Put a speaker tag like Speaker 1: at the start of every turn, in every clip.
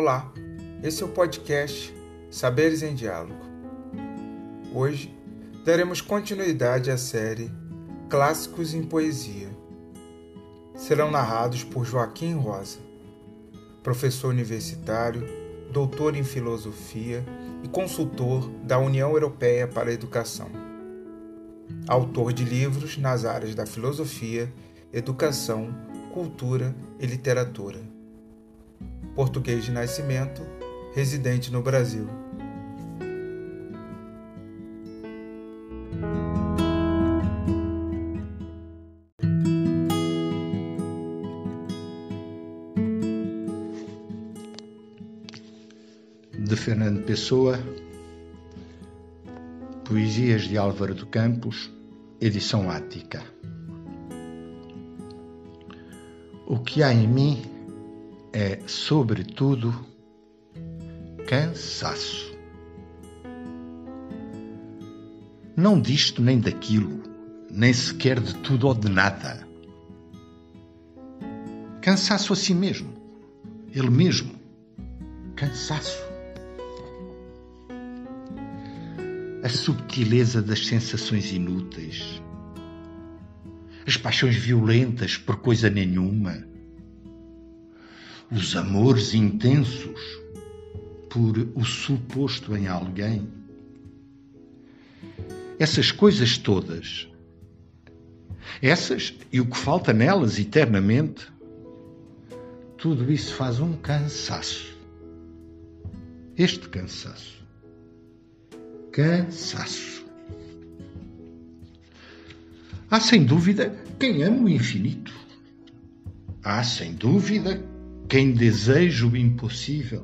Speaker 1: Olá, esse é o podcast Saberes em Diálogo. Hoje daremos continuidade à série Clássicos em Poesia. Serão narrados por Joaquim Rosa, professor universitário, doutor em filosofia e consultor da União Europeia para a Educação. Autor de livros nas áreas da filosofia, educação, cultura e literatura. Português de nascimento, residente no Brasil.
Speaker 2: De Fernando Pessoa, Poesias de Álvaro de Campos, edição ática. O que há em mim é, sobretudo, cansaço. Não disto nem daquilo, nem sequer de tudo ou de nada. Cansaço a si mesmo, ele mesmo. Cansaço. A subtileza das sensações inúteis, as paixões violentas por coisa nenhuma, os amores intensos por o suposto em alguém. Essas coisas todas, essas e o que falta nelas eternamente, tudo isso faz um cansaço. Este cansaço. Cansaço. Há sem dúvida quem ama o infinito. Há sem dúvida quem deseja o impossível.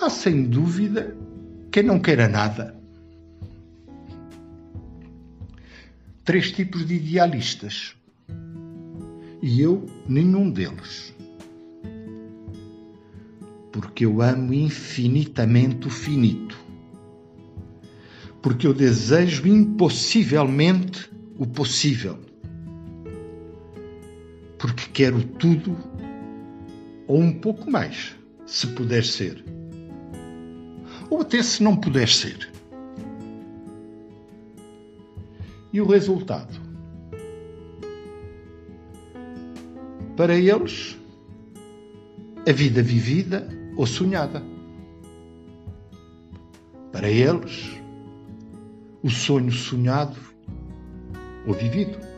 Speaker 2: Há sem dúvida quem não queira nada. Três tipos de idealistas. E eu nenhum deles. Porque eu amo infinitamente o finito. Porque eu desejo impossivelmente o possível porque quero tudo ou um pouco mais, se puder ser. Ou até se não puder ser. E o resultado? Para eles, a vida vivida ou sonhada. Para eles, o sonho sonhado ou vivido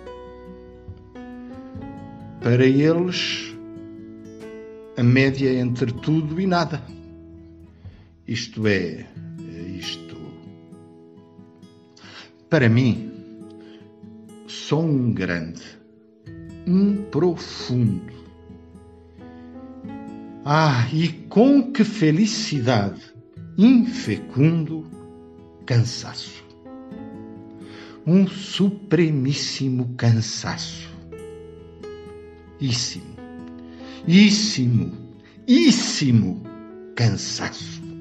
Speaker 2: para eles, a média entre tudo e nada. Isto é, isto. Para mim, só um grande, um profundo. Ah, e com que felicidade, infecundo cansaço. Um supremíssimo cansaço íssimo, íssimo, íssimo. Cansaço.